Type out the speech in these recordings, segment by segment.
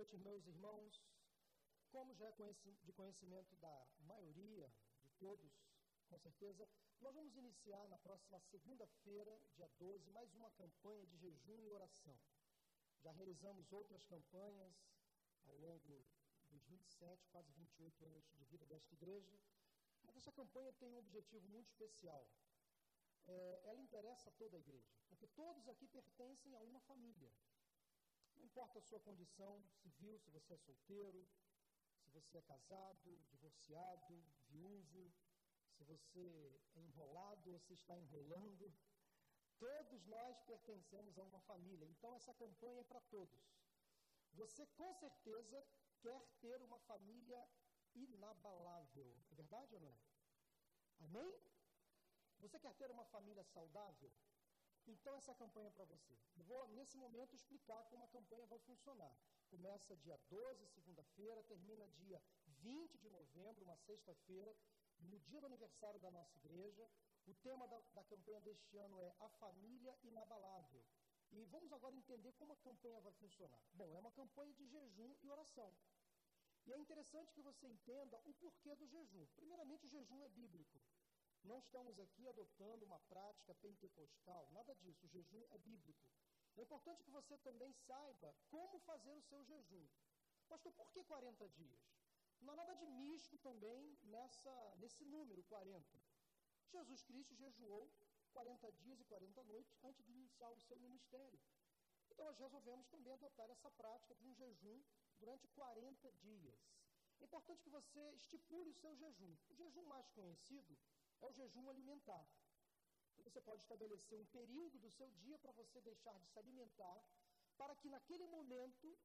noite, meus irmãos. Como já é de conhecimento da maioria, de todos, com certeza, nós vamos iniciar na próxima segunda-feira, dia 12, mais uma campanha de jejum e oração. Já realizamos outras campanhas ao longo dos 27, quase 28 anos de vida desta igreja, mas essa campanha tem um objetivo muito especial. É, ela interessa a toda a igreja, porque todos aqui pertencem a uma família. Não importa a sua condição civil, se você é solteiro, se você é casado, divorciado, viúvo, se você é enrolado ou se está enrolando, todos nós pertencemos a uma família. Então essa campanha é para todos. Você com certeza quer ter uma família inabalável. É verdade ou não é? Amém? Você quer ter uma família saudável? Então, essa campanha é para você. Eu vou, nesse momento, explicar como a campanha vai funcionar. Começa dia 12, segunda-feira, termina dia 20 de novembro, uma sexta-feira, no dia do aniversário da nossa igreja. O tema da, da campanha deste ano é A Família Inabalável. E vamos agora entender como a campanha vai funcionar. Bom, é uma campanha de jejum e oração. E é interessante que você entenda o porquê do jejum. Primeiramente, o jejum é bíblico. Não estamos aqui adotando uma prática pentecostal, nada disso. O jejum é bíblico. É importante que você também saiba como fazer o seu jejum. Pastor, por que 40 dias? Não há nada de místico também nessa, nesse número, 40. Jesus Cristo jejuou 40 dias e 40 noites antes de iniciar o seu ministério. Então nós resolvemos também adotar essa prática de um jejum durante 40 dias. É importante que você estipule o seu jejum. O jejum mais conhecido é o jejum alimentar. Você pode estabelecer um período do seu dia para você deixar de se alimentar, para que naquele momento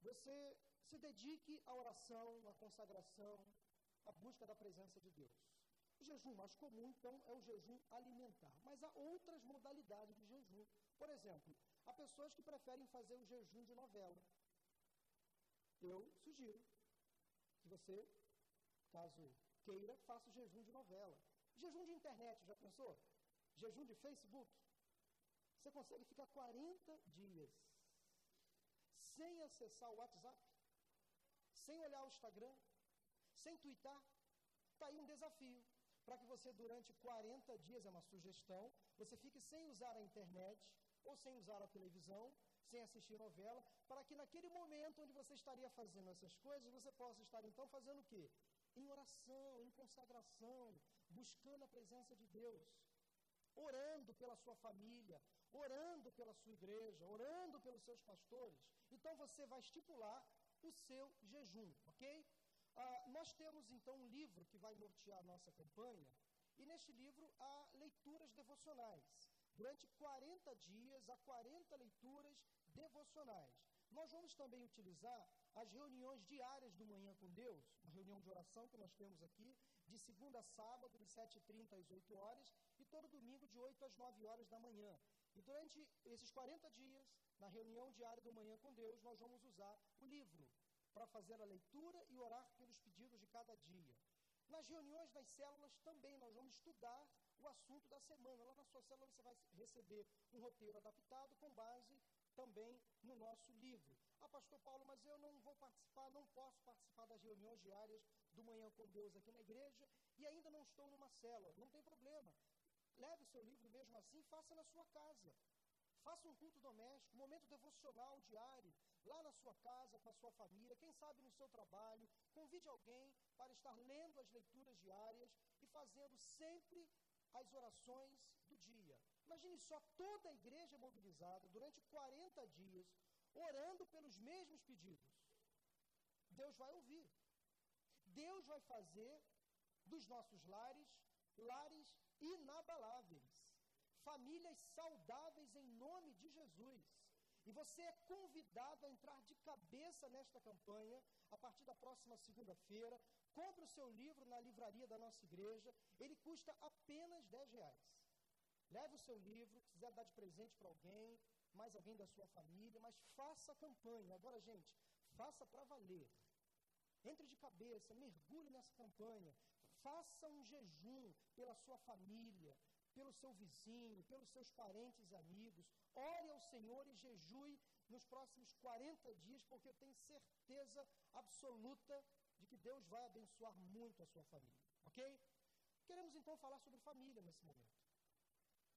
você se dedique à oração, à consagração, à busca da presença de Deus. O jejum mais comum, então, é o jejum alimentar. Mas há outras modalidades de jejum. Por exemplo, há pessoas que preferem fazer o jejum de novela. Eu sugiro que você, caso queira, faça o jejum de novela. Jejum de internet, já pensou? Jejum de Facebook. Você consegue ficar 40 dias sem acessar o WhatsApp, sem olhar o Instagram, sem twittar. Está aí um desafio para que você, durante 40 dias, é uma sugestão, você fique sem usar a internet ou sem usar a televisão, sem assistir novela, para que naquele momento onde você estaria fazendo essas coisas, você possa estar então fazendo o quê? Em oração, em consagração, buscando a presença de Deus, orando pela sua família, orando pela sua igreja, orando pelos seus pastores. Então você vai estipular o seu jejum, ok? Ah, nós temos então um livro que vai nortear a nossa campanha, e neste livro há leituras devocionais. Durante 40 dias, há 40 leituras devocionais. Nós vamos também utilizar as reuniões diárias do Manhã com Deus, uma reunião de oração que nós temos aqui, de segunda a sábado, de 7h30 às 8 horas, e todo domingo, de 8 às 9 horas da manhã. E durante esses 40 dias, na reunião diária do Manhã com Deus, nós vamos usar o livro para fazer a leitura e orar pelos pedidos de cada dia. Nas reuniões das células também nós vamos estudar o assunto da semana. Lá na sua célula você vai receber um roteiro adaptado com base também no nosso livro. Ah, pastor Paulo, mas eu não vou participar, não posso participar das reuniões diárias do Manhã com Deus aqui na igreja e ainda não estou numa célula. Não tem problema. Leve o seu livro mesmo assim, faça na sua casa. Faça um culto doméstico, um momento devocional diário, lá na sua casa, com a sua família, quem sabe no seu trabalho. Convide alguém para estar lendo as leituras diárias e fazendo sempre as orações do dia. Imagine só toda a igreja mobilizada durante 40 dias, orando pelos mesmos pedidos. Deus vai ouvir. Deus vai fazer dos nossos lares lares inabaláveis, famílias saudáveis em nome de Jesus. E você é convidado a entrar de cabeça nesta campanha a partir da próxima segunda-feira. Compre o seu livro na livraria da nossa igreja. Ele custa apenas 10 reais. Leve o seu livro, se quiser dar de presente para alguém, mais alguém da sua família, mas faça a campanha. Agora, gente, faça para valer. Entre de cabeça, mergulhe nessa campanha. Faça um jejum pela sua família, pelo seu vizinho, pelos seus parentes e amigos. Ore ao Senhor e jejue nos próximos 40 dias, porque eu tenho certeza absoluta de que Deus vai abençoar muito a sua família, ok? Queremos então falar sobre família nesse momento.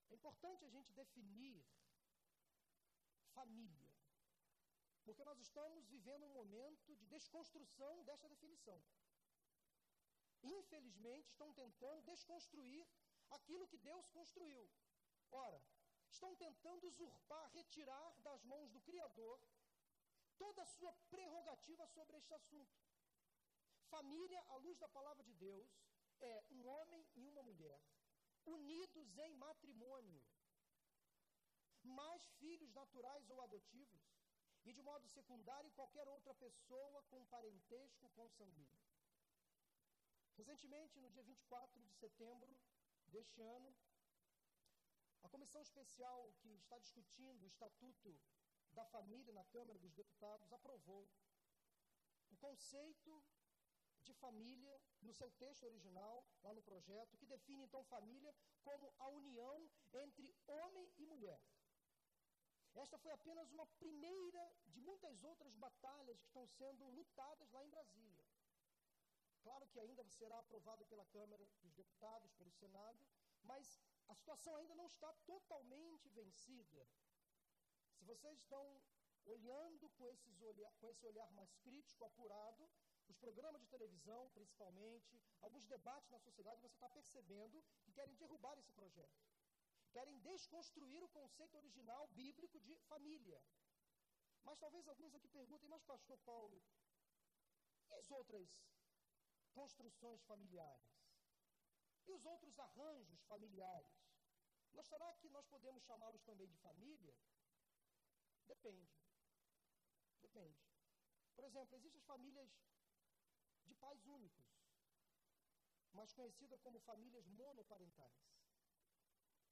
É importante a gente definir família, porque nós estamos vivendo um momento de desconstrução desta definição. Infelizmente, estão tentando desconstruir aquilo que Deus construiu. Ora, estão tentando usurpar, retirar das mãos do Criador toda a sua prerrogativa sobre este assunto. Família, à luz da palavra de Deus, é um homem e uma mulher, unidos em matrimônio, mais filhos naturais ou adotivos, e de modo secundário qualquer outra pessoa com parentesco consanguíneo. Recentemente, no dia 24 de setembro deste ano, a comissão especial que está discutindo o Estatuto da Família na Câmara dos Deputados aprovou o conceito de família no seu texto original, lá no projeto, que define então família como a união entre homem e mulher. Esta foi apenas uma primeira de muitas outras batalhas que estão sendo lutadas lá em Brasília. Claro que ainda será aprovado pela Câmara dos Deputados, pelo Senado, mas a situação ainda não está totalmente vencida. Se vocês estão olhando com, com esse olhar mais crítico, apurado, os programas de televisão, principalmente, alguns debates na sociedade, você está percebendo que querem derrubar esse projeto. Querem desconstruir o conceito original bíblico de família. Mas talvez alguns aqui perguntem, mas pastor Paulo, e as outras construções familiares? E os outros arranjos familiares? Nós será que nós podemos chamá-los também de família? Depende. Depende. Por exemplo, existem as famílias de pais únicos, mais conhecidas como famílias monoparentais,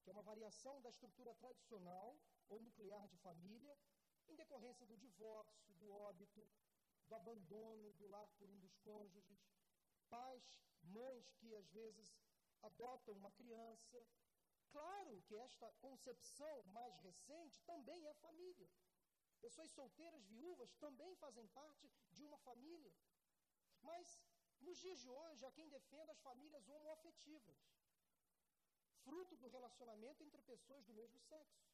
que é uma variação da estrutura tradicional ou nuclear de família, em decorrência do divórcio, do óbito, do abandono do lar por um dos cônjuges, pais, mães que às vezes adotam uma criança. Claro que esta concepção mais recente também é família. Pessoas solteiras, viúvas, também fazem parte de uma família. Mas, nos dias de hoje, há quem defenda as famílias homoafetivas, fruto do relacionamento entre pessoas do mesmo sexo.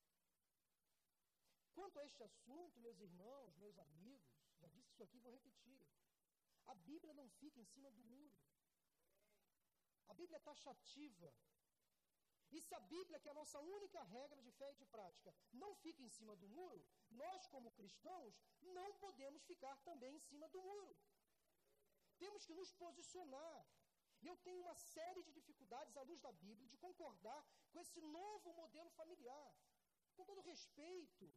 Quanto a este assunto, meus irmãos, meus amigos, já disse isso aqui, vou repetir. A Bíblia não fica em cima do muro. A Bíblia é taxativa. E se a Bíblia, que é a nossa única regra de fé e de prática, não fica em cima do muro, nós, como cristãos, não podemos ficar também em cima do muro. Temos que nos posicionar. E eu tenho uma série de dificuldades à luz da Bíblia de concordar com esse novo modelo familiar. Com todo respeito,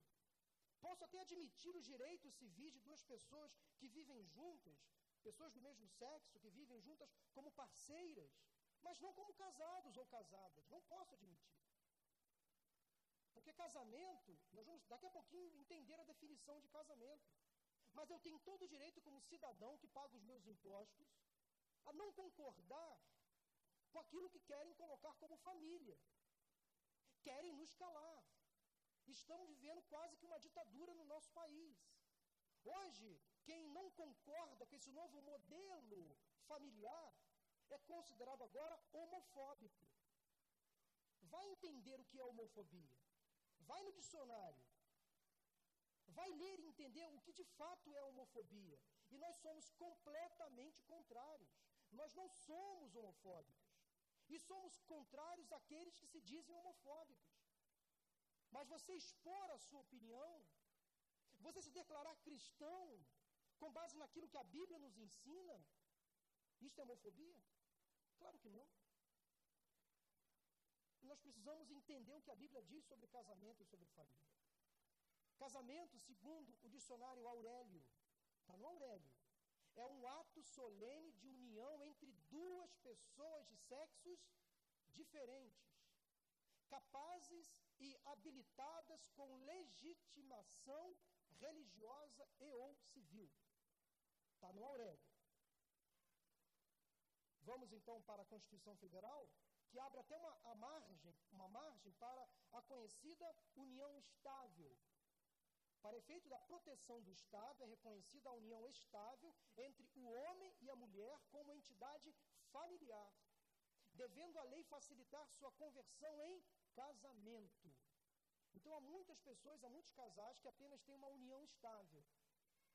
posso até admitir os direitos civis de duas pessoas que vivem juntas, pessoas do mesmo sexo que vivem juntas como parceiras, mas não como casados ou casadas. Não posso admitir. Porque casamento, nós vamos daqui a pouquinho entender a definição de casamento. Mas eu tenho todo o direito, como cidadão que paga os meus impostos, a não concordar com aquilo que querem colocar como família. Querem nos calar. Estamos vivendo quase que uma ditadura no nosso país. Hoje, quem não concorda com esse novo modelo familiar é considerado agora homofóbico. Vai entender o que é homofobia. Vai no dicionário. Vai ler e entender o que de fato é homofobia. E nós somos completamente contrários. Nós não somos homofóbicos. E somos contrários àqueles que se dizem homofóbicos. Mas você expor a sua opinião, você se declarar cristão, com base naquilo que a Bíblia nos ensina, isto é homofobia? Claro que não. Nós precisamos entender o que a Bíblia diz sobre casamento e sobre família. Casamento, segundo o dicionário Aurélio, está no Aurélio, é um ato solene de união entre duas pessoas de sexos diferentes, capazes e habilitadas com legitimação religiosa e ou civil. Está no Aurélio. Vamos então para a Constituição Federal, que abre até uma, margem, uma margem para a conhecida união estável. Para efeito da proteção do Estado, é reconhecida a união estável entre o homem e a mulher como entidade familiar, devendo a lei facilitar sua conversão em casamento. Então, há muitas pessoas, há muitos casais que apenas têm uma união estável.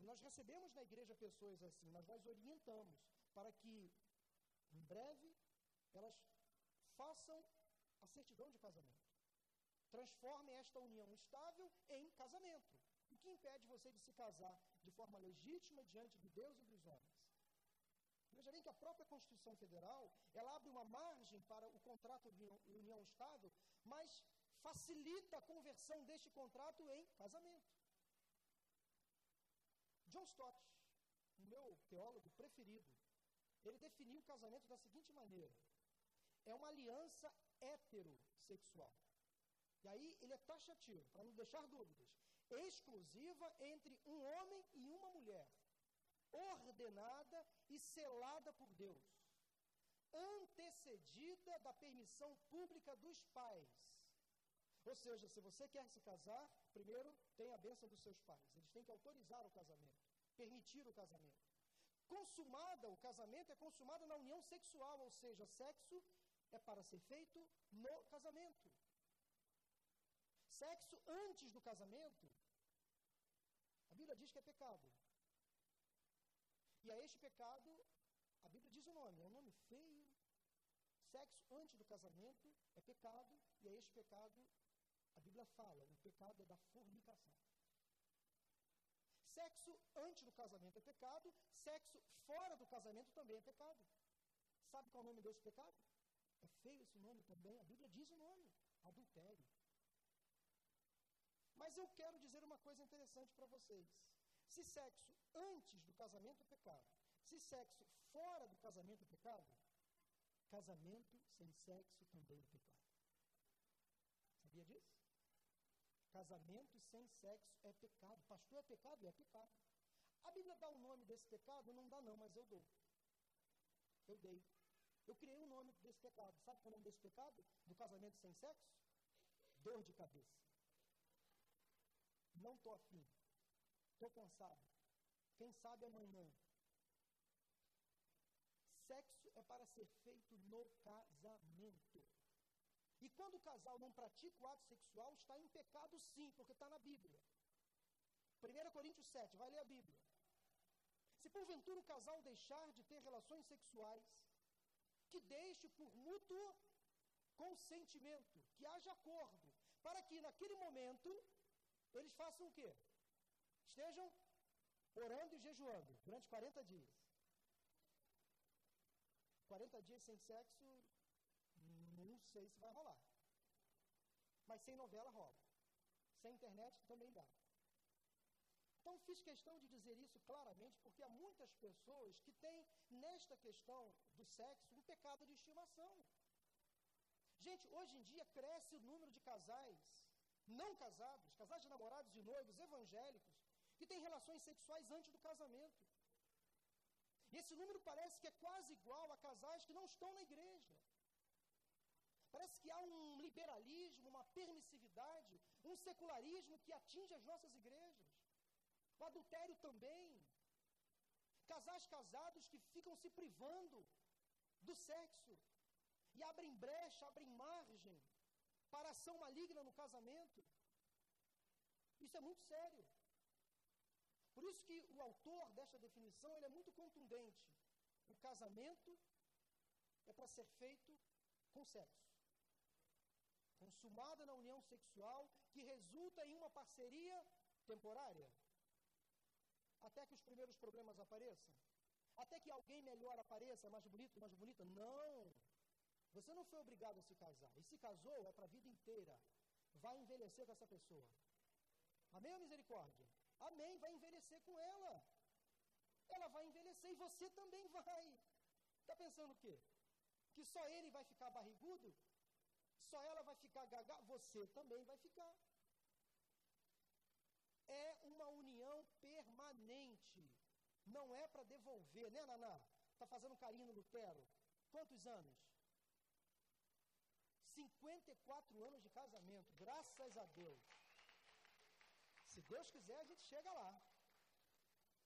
Nós recebemos na igreja pessoas assim, nós nós orientamos para que, em breve, elas façam a certidão de casamento. Transformem esta união estável em casamento. O que impede você de se casar de forma legítima diante de Deus e dos homens? Veja bem que a própria Constituição Federal, ela abre uma margem para o contrato de união estável, mas facilita a conversão deste contrato em casamento. John Stott, meu teólogo preferido, ele definiu o casamento da seguinte maneira: é uma aliança heterossexual. E aí ele é taxativo, para não deixar dúvidas. Exclusiva entre um homem e uma mulher, ordenada e selada por Deus, antecedida da permissão pública dos pais ou seja, se você quer se casar, primeiro tem a bênção dos seus pais. Eles têm que autorizar o casamento, permitir o casamento. Consumada, o casamento é consumado na união sexual, ou seja, sexo é para ser feito no casamento. Sexo antes do casamento, a Bíblia diz que é pecado. E a este pecado, a Bíblia diz o nome, é um nome feio. Sexo antes do casamento é pecado, e a este pecado a Bíblia fala, o pecado é da fornicação. Sexo antes do casamento é pecado, sexo fora do casamento também é pecado. Sabe qual é o nome desse pecado? É feio esse nome também, a Bíblia diz o nome: adultério. Mas eu quero dizer uma coisa interessante para vocês. Se sexo antes do casamento é pecado, se sexo fora do casamento é pecado, casamento sem sexo também é pecado. Sabia disso? Casamento sem sexo é pecado. Pastor, é pecado? É pecado. A Bíblia dá o nome desse pecado? Não dá não, mas eu dou. Eu dei. Eu criei o um nome desse pecado. Sabe qual é o nome desse pecado? Do casamento sem sexo? Dor de cabeça. Não estou afim. Estou cansado. Quem sabe amanhã. Sexo é para ser feito no casamento. E quando o casal não pratica o ato sexual, está em pecado sim, porque está na Bíblia. 1 Coríntios 7, vai ler a Bíblia. Se porventura o casal deixar de ter relações sexuais, que deixe por mútuo consentimento, que haja acordo, para que naquele momento eles façam o quê? Estejam orando e jejuando durante 40 dias. 40 dias sem sexo sei se vai rolar. Mas sem novela rola. Sem internet também dá. Então fiz questão de dizer isso claramente porque há muitas pessoas que têm nesta questão do sexo um pecado de estimação. Gente, hoje em dia cresce o número de casais não casados, casais de namorados de noivos evangélicos, que têm relações sexuais antes do casamento. E esse número parece que é quase igual a casais que não estão na igreja. Parece que há um liberalismo, uma permissividade, um secularismo que atinge as nossas igrejas. O adultério também. Casais casados que ficam se privando do sexo e abrem brecha, abrem margem para ação maligna no casamento. Isso é muito sério. Por isso que o autor desta definição ele é muito contundente. O casamento é para ser feito com sexo consumada na união sexual que resulta em uma parceria temporária. Até que os primeiros problemas apareçam. Até que alguém melhor apareça, mais bonito, mais bonita. Não! Você não foi obrigado a se casar. E se casou, é para a vida inteira. Vai envelhecer com essa pessoa. Amém ou misericórdia? Amém, vai envelhecer com ela. Ela vai envelhecer e você também vai. Está pensando o quê? Que só ele vai ficar barrigudo? Só ela vai ficar gaga, você também vai ficar. É uma união permanente. Não é para devolver, né, Naná? Está fazendo carinho no Lutero. Quantos anos? 54 anos de casamento, graças a Deus. Se Deus quiser, a gente chega lá.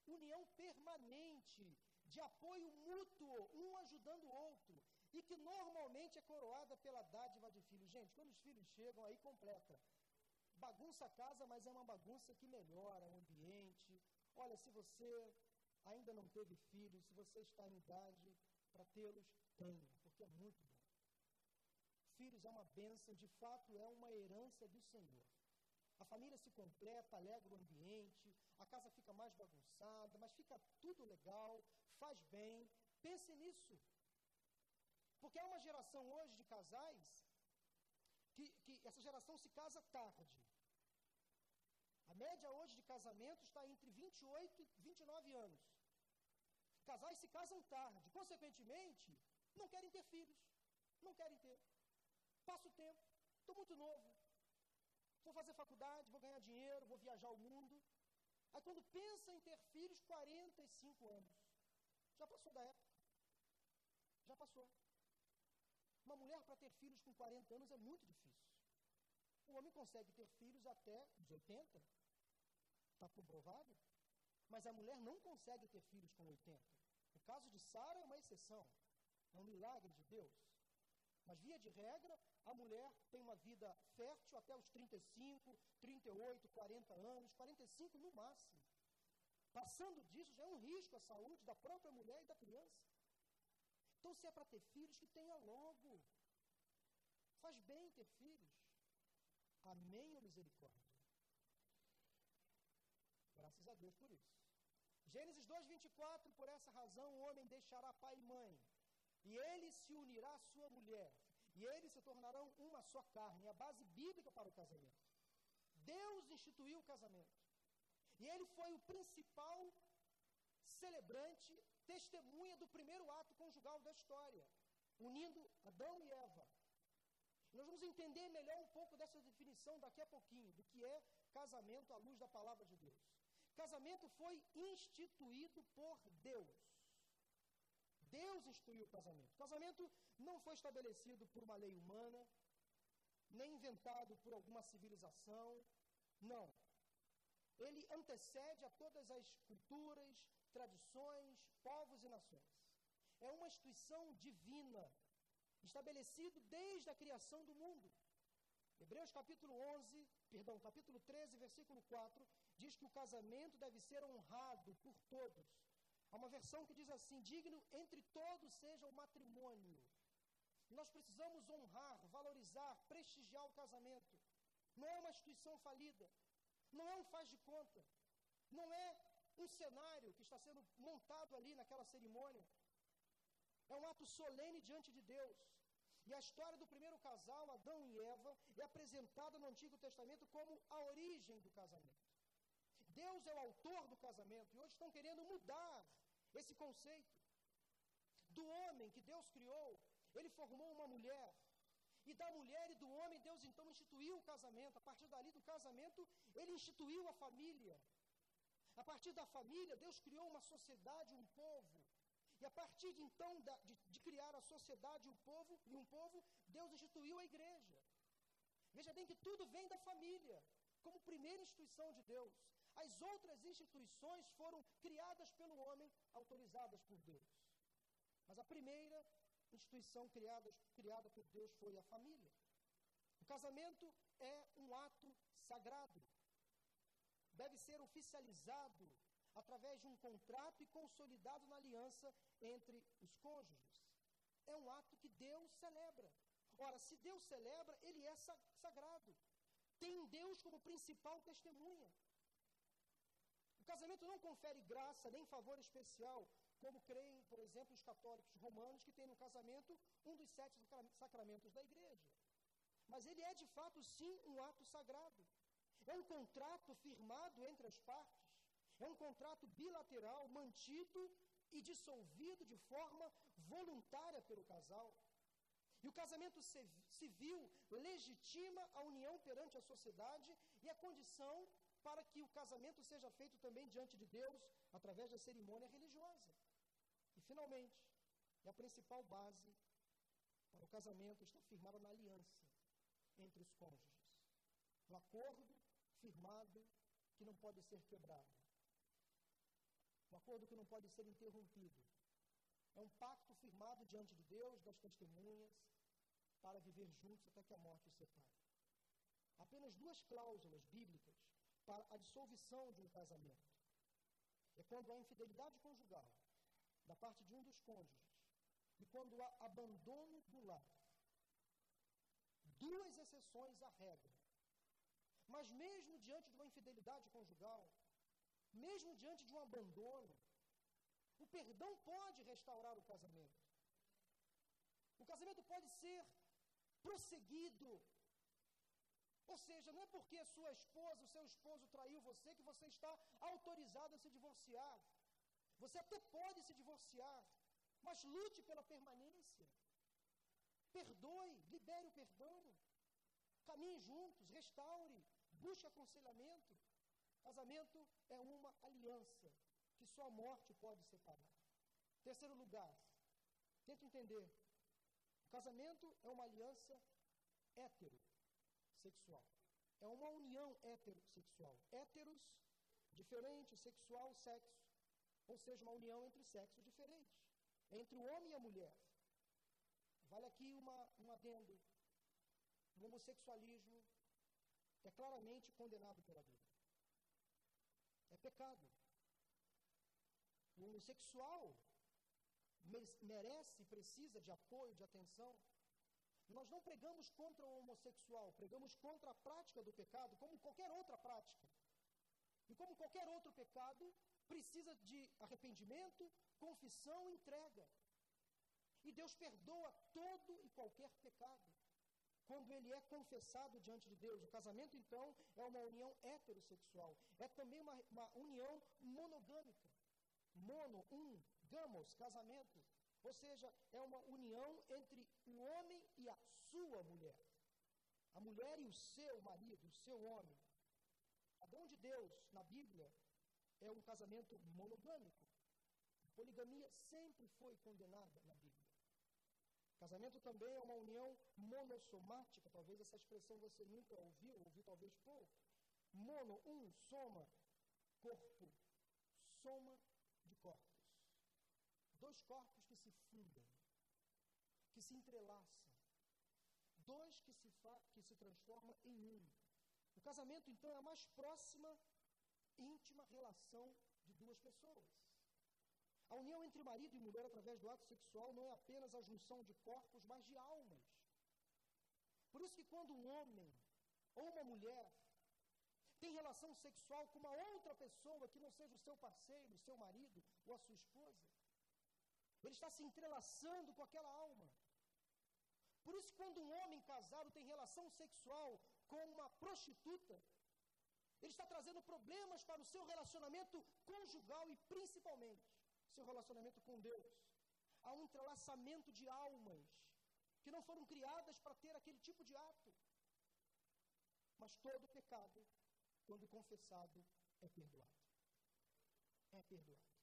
União permanente, de apoio mútuo, um ajudando o outro, e que normalmente é coroada pela dádiva de filhos. Gente, quando os filhos chegam, aí completa. Bagunça a casa, mas é uma bagunça que melhora o ambiente. Olha, se você ainda não teve filhos, se você está em idade para tê-los, tenha, porque é muito bom. Filhos é uma bênção, de fato é uma herança do Senhor. A família se completa, alegra o ambiente, a casa fica mais bagunçada, mas fica tudo legal, faz bem. Pense nisso. Porque há uma geração hoje de casais que, que essa geração se casa tarde. A média hoje de casamento está entre 28 e 29 anos. Casais se casam tarde, consequentemente, não querem ter filhos. Não querem ter. Passo o tempo, estou muito novo. Vou fazer faculdade, vou ganhar dinheiro, vou viajar o mundo. Aí quando pensa em ter filhos, 45 anos. Já passou da época. Já passou. Uma mulher para ter filhos com 40 anos é muito difícil. O homem consegue ter filhos até os 80. Está comprovado. Mas a mulher não consegue ter filhos com 80. O caso de Sara é uma exceção. É um milagre de Deus. Mas, via de regra, a mulher tem uma vida fértil até os 35, 38, 40 anos, 45 no máximo. Passando disso, já é um risco à saúde da própria mulher e da criança. Então, se é para ter filhos, que tenha logo. Faz bem ter filhos. Amém ou misericórdia? Graças a Deus por isso. Gênesis 2,24, por essa razão o homem deixará pai e mãe, e ele se unirá à sua mulher, e eles se tornarão uma só carne, a base bíblica para o casamento. Deus instituiu o casamento. E ele foi o principal celebrante, testemunha do primeiro ato conjugal da história, unindo Adão e Eva. Nós vamos entender melhor um pouco dessa definição daqui a pouquinho, do que é casamento à luz da palavra de Deus. Casamento foi instituído por Deus. Deus instituiu o casamento. Casamento não foi estabelecido por uma lei humana, nem inventado por alguma civilização. Não. Ele antecede a todas as culturas, tradições, povos e nações. É uma instituição divina, estabelecido desde a criação do mundo. Hebreus capítulo 11, perdão, capítulo 13, versículo 4, diz que o casamento deve ser honrado por todos. Há uma versão que diz assim: digno entre todos seja o matrimônio. Nós precisamos honrar, valorizar, prestigiar o casamento. Não é uma instituição falida. Não é um faz de conta. Não é um cenário que está sendo montado ali naquela cerimônia. É um ato solene diante de Deus. E a história do primeiro casal, Adão e Eva, é apresentada no Antigo Testamento como a origem do casamento. Deus é o autor do casamento e hoje estão querendo mudar esse conceito. Do homem que Deus criou, ele formou uma mulher. E da mulher e do homem, Deus então instituiu o casamento. A partir dali do casamento, ele instituiu a família. A partir da família, Deus criou uma sociedade, um povo. E a partir de então da, de, de, criar a sociedade, um povo e um povo, Deus instituiu a igreja. Veja bem que tudo vem da família, como primeira instituição de Deus. As outras instituições foram criadas pelo homem, autorizadas por Deus. Mas a primeira instituição criada, criada por Deus foi a família. O casamento é um ato sagrado. Deve ser oficializado através de um contrato e consolidado na aliança entre os cônjuges. É um ato que Deus celebra. Ora, se Deus celebra, ele é sagrado. Tem Deus como principal testemunha casamento não confere graça nem favor especial, como creem, por exemplo, os católicos romanos, que têm no casamento um dos sete sacramentos da igreja. Mas ele é, de fato, sim, um ato sagrado. É um contrato firmado entre as partes. É um contrato bilateral, mantido e dissolvido de forma voluntária pelo casal. E o casamento civil legitima a união perante a sociedade e a condição para que o casamento seja feito também diante de Deus através da cerimônia religiosa. E, finalmente, a principal base para o casamento está firmada na aliança entre os cônjuges. No acordo firmado que não pode ser quebrado. Um acordo que não pode ser interrompido. É um pacto firmado diante de Deus, das testemunhas, para viver juntos até que a morte os separe. Apenas duas cláusulas bíblicas para a dissolução de um casamento. É quando há infidelidade conjugal da parte de um dos cônjuges e quando há abandono do lar. Duas exceções à regra. Mas mesmo diante de uma infidelidade conjugal, mesmo diante de um abandono, o perdão pode restaurar o casamento. O casamento pode ser prosseguido. Ou seja, não é porque a sua esposa, o seu esposo traiu você que você está autorizado a se divorciar. Você até pode se divorciar, mas lute pela permanência. Perdoe, libere o perdão. Caminhe juntos, restaure, busque aconselhamento. Casamento é uma aliança que só a morte pode separar. Terceiro lugar, tenta entender. O casamento é uma aliança heterossexual. É uma união heterossexual. Heteros, diferente, sexual, sexo. Ou seja, uma união entre sexos diferentes. Entre o homem e a mulher. Vale aqui uma, um adendo. O homossexualismo é claramente condenado pela Bíblia. É pecado. O homossexual merece precisa de apoio, de atenção. Nós não pregamos contra o homossexual, pregamos contra a prática do pecado, como qualquer outra prática. E como qualquer outro pecado, precisa de arrependimento, confissão e entrega. E Deus perdoa todo e qualquer pecado quando ele é confessado diante de Deus. O casamento, então, é uma união heterossexual. É também uma, uma união monogâmica. Mono, um, gamos, casamento. Ou seja, é uma união entre o homem e a sua mulher. A mulher e o seu marido, o seu homem. Dom de Deus, na Bíblia, é um casamento monogâmico. A poligamia sempre foi condenada na Bíblia. Casamento também é uma união monossomática, talvez essa expressão você nunca ouviu, ouviu talvez pouco. Mono, um, soma, corpo, soma de corpos. Dois corpos que se fundem, que se entrelaçam. Dois que se, que se transformam em um. O casamento, então, é a mais próxima, íntima relação de duas pessoas. A união entre marido e mulher através do ato sexual não é apenas a junção de corpos, mas de almas. Por isso que quando um homem ou uma mulher tem relação sexual com uma outra pessoa que não seja o seu parceiro, o seu marido ou a sua esposa, ele está se entrelaçando com aquela alma. Por isso, quando um homem casado tem relação sexual com uma prostituta, ele está trazendo problemas para o seu relacionamento conjugal e principalmente seu relacionamento com Deus. Há um entrelaçamento de almas que não foram criadas para ter aquele tipo de ato. Mas todo pecado, quando confessado, é perdoado. É perdoado.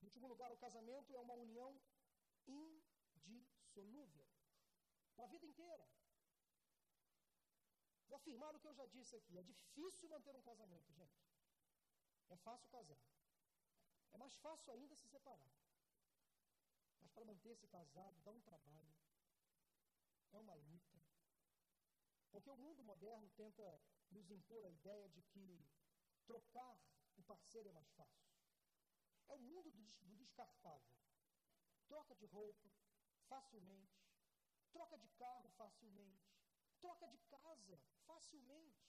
Em último lugar, o casamento é uma união indissolúvel para a vida inteira. Vou afirmar o que eu já disse aqui: é difícil manter um casamento, gente. É fácil casar. É mais fácil ainda se separar. Mas para manter-se casado dá um trabalho, é uma luta. Porque o mundo moderno tenta nos impor a ideia de que trocar o parceiro é mais fácil. É o mundo do, do descartável. Troca de roupa facilmente, troca de carro facilmente, troca de casa facilmente.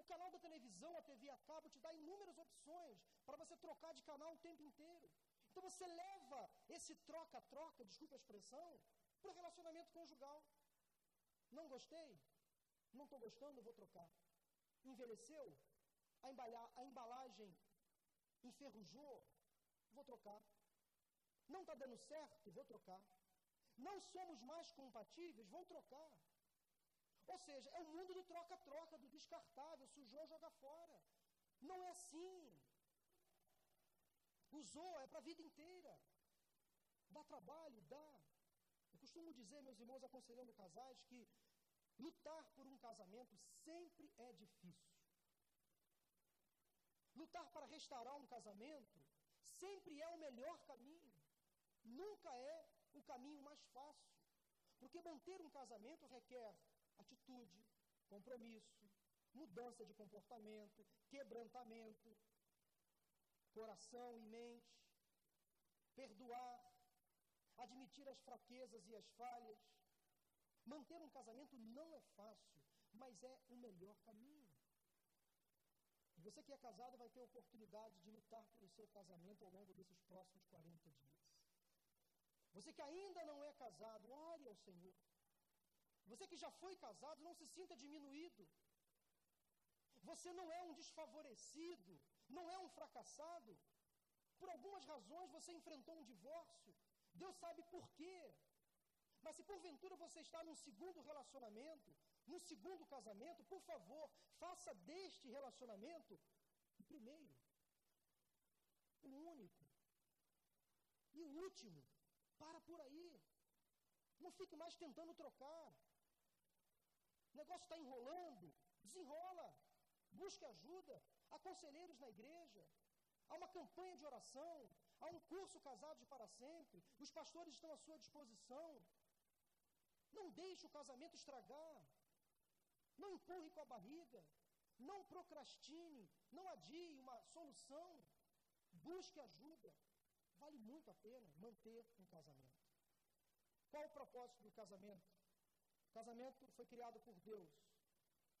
O canal da televisão, a TV a cabo, te dá inúmeras opções para você trocar de canal o tempo inteiro. Então você leva esse troca-troca, desculpa a expressão, para o relacionamento conjugal. Não gostei? Não estou gostando, vou trocar. Envelheceu? A, a embalagem enferrujou? Vou trocar. Não está dando certo? Vou trocar. Não somos mais compatíveis? Vou trocar. Ou seja, é o mundo do troca-troca, do descartável, sujou, joga fora. Não é assim. Usou, é para a vida inteira. Dá trabalho, dá. Eu costumo dizer, meus irmãos, aconselhando casais, que lutar por um casamento sempre é difícil. lutar para restaurar um casamento, sempre é o melhor caminho. Nunca é o caminho mais fácil. Porque manter um casamento requer atitude, compromisso, mudança de comportamento, quebrantamento, coração e mente, perdoar, admitir as fraquezas e as falhas. Manter um casamento não é fácil, mas é o melhor caminho. E você que é casado vai ter oportunidade de lutar pelo seu casamento ao longo desses próximos 40 dias. Você que ainda não é casado, ore ao Senhor. Você que já foi casado, não se sinta diminuído. Você não é um desfavorecido, não é um fracassado. Por algumas razões você enfrentou um divórcio. Deus sabe por quê. Mas se porventura você está num segundo relacionamento, num segundo casamento, por favor, faça deste relacionamento o primeiro, o único e o último. Para por aí. Não fique mais tentando trocar. O negócio está enrolando. Desenrola. Busque ajuda. Há conselheiros na igreja. Há uma campanha de oração. Há um curso Casados para Sempre. Os pastores estão à sua disposição. Não deixe o casamento estragar. Não empurre com a barriga. Não procrastine. Não adie uma solução. Busque ajuda. Vale muito a pena manter um casamento. Qual o propósito do casamento? O casamento foi criado por Deus,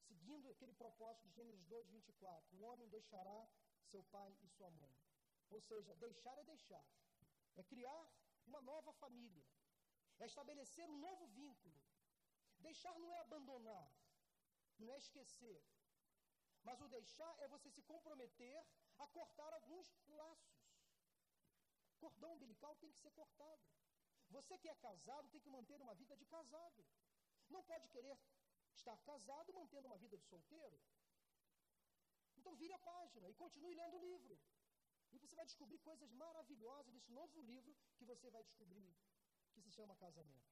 seguindo aquele propósito de Gênesis 2, 24. O homem deixará seu pai e sua mãe. Ou seja, deixar é deixar. É criar uma nova família. É estabelecer um novo vínculo. Deixar não é abandonar, não é esquecer. Mas o deixar é você se comprometer a cortar alguns laços. Cordão umbilical tem que ser cortado. Você que é casado tem que manter uma vida de casado. Não pode querer estar casado mantendo uma vida de solteiro. Então vire a página e continue lendo o livro. E você vai descobrir coisas maravilhosas nesse novo livro que você vai descobrir, que se chama casamento.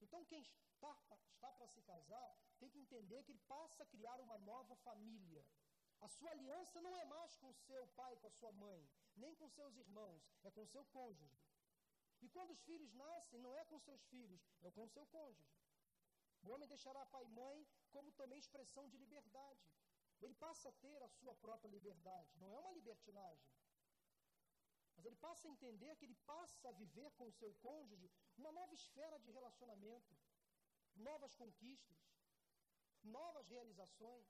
Então quem está, está para se casar tem que entender que ele passa a criar uma nova família. A sua aliança não é mais com seu pai, com a sua mãe, nem com seus irmãos, é com seu cônjuge. E quando os filhos nascem, não é com seus filhos, é com seu cônjuge. O homem deixará pai e mãe como também expressão de liberdade. Ele passa a ter a sua própria liberdade, não é uma libertinagem. Mas ele passa a entender que ele passa a viver com o seu cônjuge uma nova esfera de relacionamento, novas conquistas, novas realizações.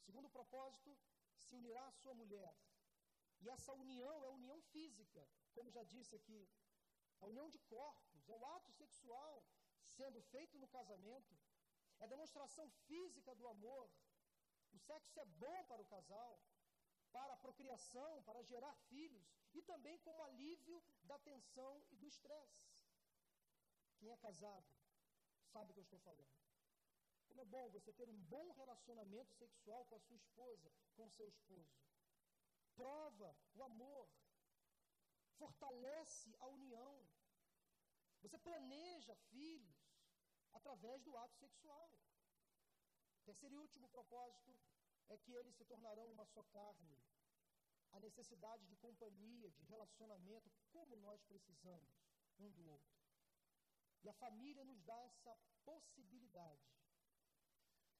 Segundo o propósito, se unirá à sua mulher. E essa união é união física, como já disse aqui. A união de corpos, é o ato sexual sendo feito no casamento, é demonstração física do amor. O sexo é bom para o casal, para a procriação, para gerar filhos e também como alívio da tensão e do estresse. Quem é casado sabe o que eu estou falando. Como é bom você ter um bom relacionamento sexual com a sua esposa, com o seu esposo. Prova o amor, fortalece a união. Você planeja filhos através do ato sexual. Terceiro e último propósito é que eles se tornarão uma só carne. A necessidade de companhia, de relacionamento, como nós precisamos um do outro. E a família nos dá essa possibilidade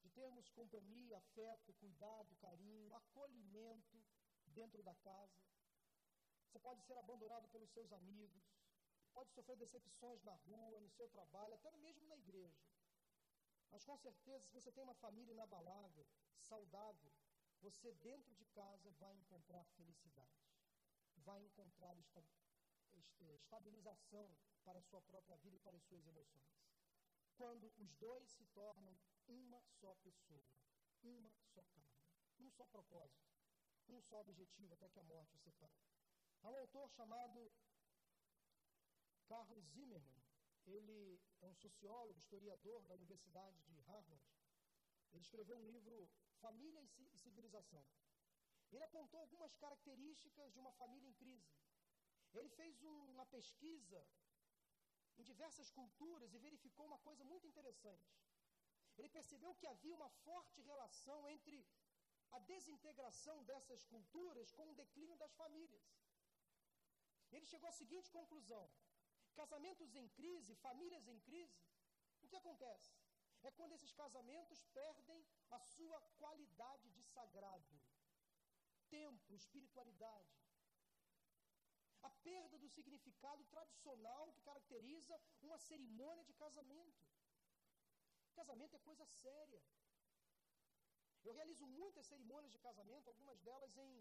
de termos companhia, afeto, cuidado, carinho, acolhimento dentro da casa. Você pode ser abandonado pelos seus amigos, pode sofrer decepções na rua, no seu trabalho, até mesmo na igreja. Mas com certeza, se você tem uma família inabalável, saudável, você dentro de casa vai encontrar felicidade, vai encontrar estabilização para a sua própria vida e para as suas emoções. Quando os dois se tornam uma só pessoa, uma só carne, um só propósito, um só objetivo, até que a morte os separe. Há um autor chamado Carlos Zimmermann, ele é um sociólogo, historiador da Universidade de Harvard. Ele escreveu um livro Família e Civilização. Ele apontou algumas características de uma família em crise. Ele fez uma pesquisa em diversas culturas e verificou uma coisa muito interessante. Ele percebeu que havia uma forte relação entre a desintegração dessas culturas com o declínio das famílias. Ele chegou à seguinte conclusão: casamentos em crise, famílias em crise, o que acontece? É quando esses casamentos perdem a sua qualidade de sagrado, tempo, espiritualidade. A perda do significado tradicional que caracteriza uma cerimônia de casamento. Casamento é coisa séria. Eu realizo muitas cerimônias de casamento, algumas delas em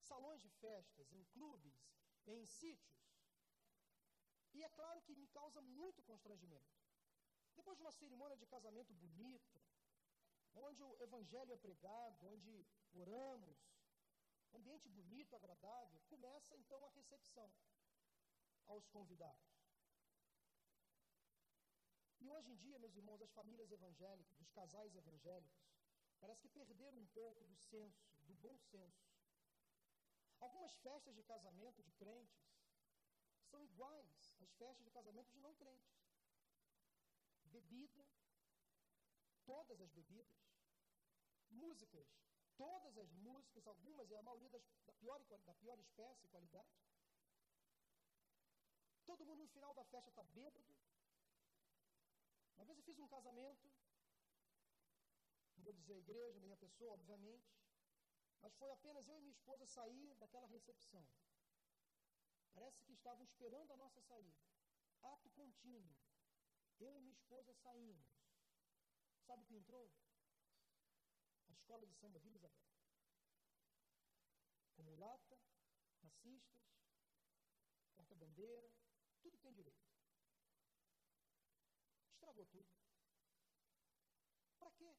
salões de festas, em clubes, em sítios. E é claro que me causa muito constrangimento. Depois de uma cerimônia de casamento bonita, onde o evangelho é pregado, onde oramos, ambiente bonito, agradável, começa então a recepção aos convidados. E hoje em dia, meus irmãos, as famílias evangélicas, os casais evangélicos, parece que perderam um pouco do senso, do bom senso. Algumas festas de casamento de crentes são iguais às festas de casamento de não crentes. Bebida, todas as bebidas, músicas, todas as músicas, algumas e a maioria das, da, pior, da pior espécie e qualidade. Todo mundo no final da festa está bêbado. Uma vez eu fiz um casamento, não vou dizer a igreja, nem a pessoa, obviamente, mas foi apenas eu e minha esposa sair daquela recepção. Parece que estavam esperando a nossa saída. Ato contínuo. Eu e minha esposa saímos. Sabe o que entrou? A escola de samba Vila Isabel. Com mulata, racistas, porta-bandeira, tudo tem direito. Estragou tudo. Para quê?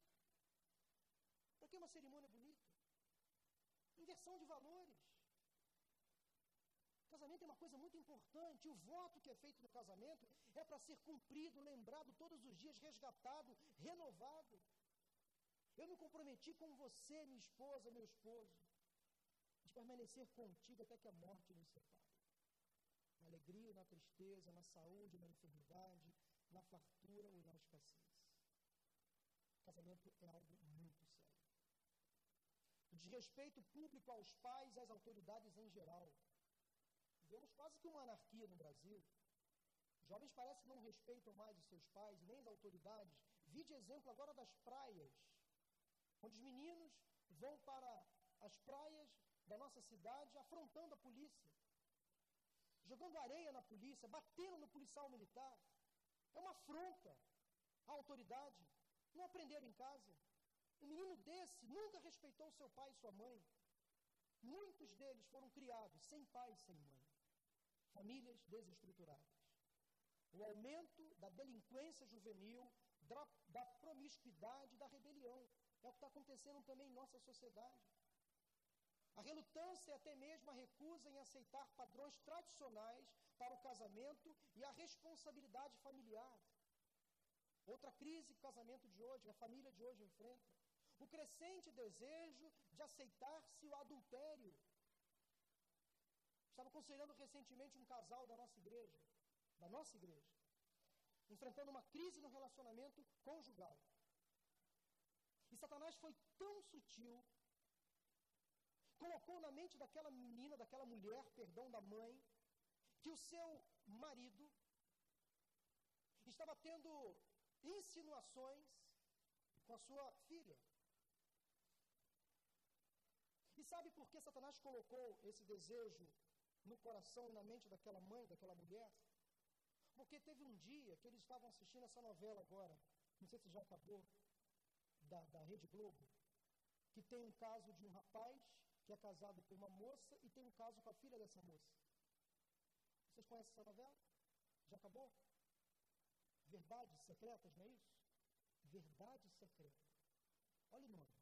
Para que uma cerimônia bonita? Inversão de valores. Casamento é uma coisa muito importante. O voto que é feito no casamento é para ser cumprido, lembrado todos os dias, resgatado, renovado. Eu me comprometi com você, minha esposa, meu esposo, de permanecer contigo até que a morte nos separe. Na alegria, na tristeza, na saúde, na enfermidade, na fartura ou na escassez. Casamento é algo muito sério. O desrespeito público aos pais e às autoridades em geral. Vemos quase que uma anarquia no Brasil. Jovens parecem que não respeitam mais os seus pais, nem as autoridades. Vi de exemplo agora das praias, onde os meninos vão para as praias da nossa cidade afrontando a polícia, jogando areia na polícia, batendo no policial militar. É uma afronta à autoridade. Não aprenderam em casa. Um menino desse nunca respeitou seu pai e sua mãe. Muitos deles foram criados sem pai e sem mãe famílias desestruturadas. O aumento da delinquência juvenil, da, da promiscuidade, da rebelião. É o que está acontecendo também em nossa sociedade. A relutância e até mesmo a recusa em aceitar padrões tradicionais para o casamento e a responsabilidade familiar. Outra crise que o casamento de hoje, a família de hoje enfrenta. O crescente desejo de aceitar-se o adultério, Estava aconselhando recentemente um casal da nossa igreja, da nossa igreja, enfrentando uma crise no relacionamento conjugal. E Satanás foi tão sutil, colocou na mente daquela menina, daquela mulher, perdão, da mãe, que o seu marido estava tendo insinuações com a sua filha. E sabe por que Satanás colocou esse desejo no coração e na mente daquela mãe, daquela mulher. Porque teve um dia que eles estavam assistindo essa novela agora, não sei se já acabou, da, da Rede Globo, que tem um caso de um rapaz que é casado com uma moça e tem um caso com a filha dessa moça. Vocês conhecem essa novela? Já acabou? Verdades secretas, não é isso? Verdade secreta. Olha o nome.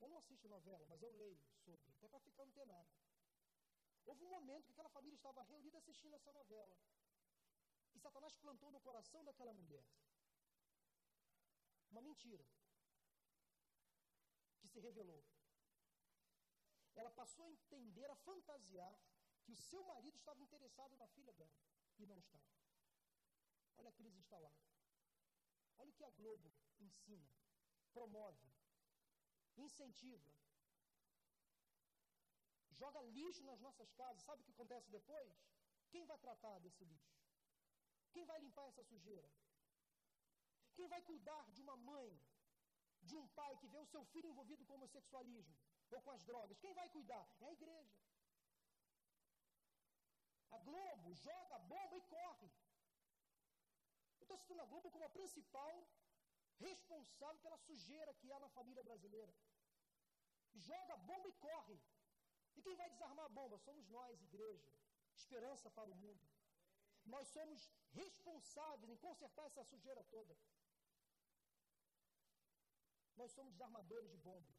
Eu não assisto novela, mas eu leio sobre, até para ficar antenado. Houve um momento que aquela família estava reunida assistindo essa novela. E Satanás plantou no coração daquela mulher uma mentira que se revelou. Ela passou a entender, a fantasiar que o seu marido estava interessado na filha dela e não estava. Olha a crise instalada. Olha o que a Globo ensina, promove. incentiva, joga lixo nas nossas casas, sabe o que acontece depois? Quem vai tratar desse lixo? Quem vai limpar essa sujeira? Quem vai cuidar de uma mãe, de um pai que vê o seu filho envolvido com o homossexualismo ou com as drogas? Quem vai cuidar? É a igreja. A Globo joga a bomba e corre. Eu estou citando a Globo como a principal responsável pela sujeira que há na família brasileira. Joga a bomba e corre. E quem vai desarmar a bomba? Somos nós, igreja. Esperança para o mundo. Nós somos responsáveis em consertar essa sujeira toda. Nós somos desarmadores de bombas.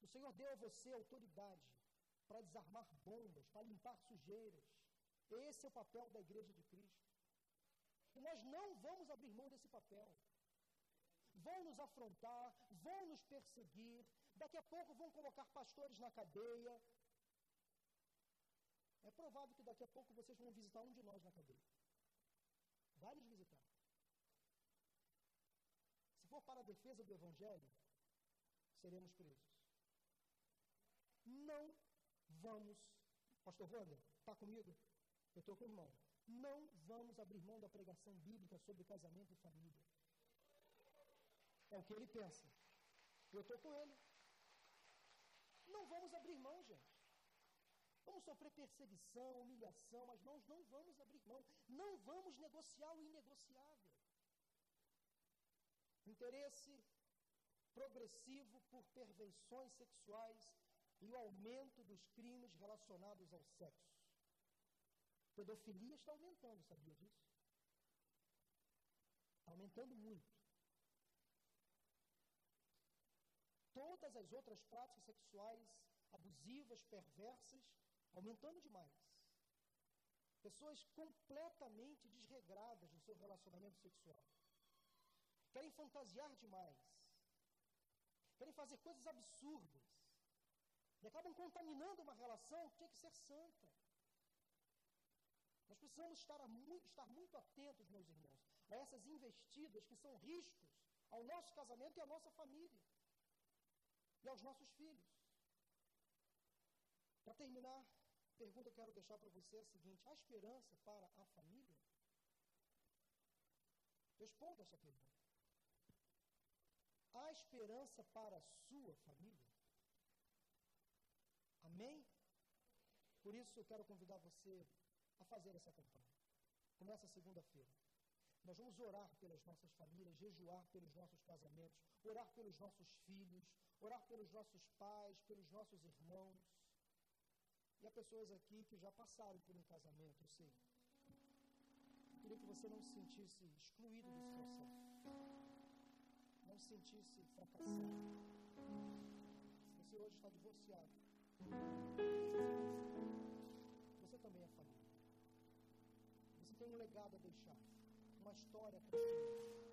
O Senhor deu a você autoridade para desarmar bombas, para limpar sujeiras. Esse é o papel da igreja de Cristo. E nós não vamos abrir mão desse papel. Vão nos afrontar, vão nos perseguir, daqui a pouco vão colocar pastores na cadeia. É provável que daqui a pouco vocês vão visitar um de nós na cadeia. Vai nos visitar. Se for para a defesa do Evangelho, seremos presos. Não vamos. Pastor Wander, está comigo? Eu estou com o irmão. Não vamos abrir mão da pregação bíblica sobre casamento e família. É o que ele pensa. Eu estou com ele. Não vamos abrir mão, gente. Vamos sofrer perseguição, humilhação, mas nós não vamos abrir mão. Não vamos negociar o inegociável. Interesse progressivo por perversões sexuais e o aumento dos crimes relacionados ao sexo. Pedofilia está aumentando, sabia disso? Está aumentando muito. Todas as outras práticas sexuais abusivas, perversas, aumentando demais. Pessoas completamente desregradas no seu relacionamento sexual. Querem fantasiar demais. Querem fazer coisas absurdas. E acabam contaminando uma relação que tinha que ser santa. Nós precisamos estar, muito, estar muito atentos, meus irmãos, a essas investidas que são riscos ao nosso casamento e à nossa família. E aos nossos filhos. Para terminar, a pergunta que eu quero deixar para você é a seguinte: há esperança para a família? Responda essa pergunta. Há esperança para a sua família? Amém? Por isso eu quero convidar você a fazer essa campanha. Começa segunda-feira. Nós vamos orar pelas nossas famílias, jejuar pelos nossos casamentos, orar pelos nossos filhos, orar pelos nossos pais, pelos nossos irmãos. E há pessoas aqui que já passaram por um casamento, eu sei. Eu queria que você não se sentisse excluído desse processo. Não se sentisse fracassado. Se você hoje está divorciado, você também é família. Você tem um legado a deixar, uma história para as próximas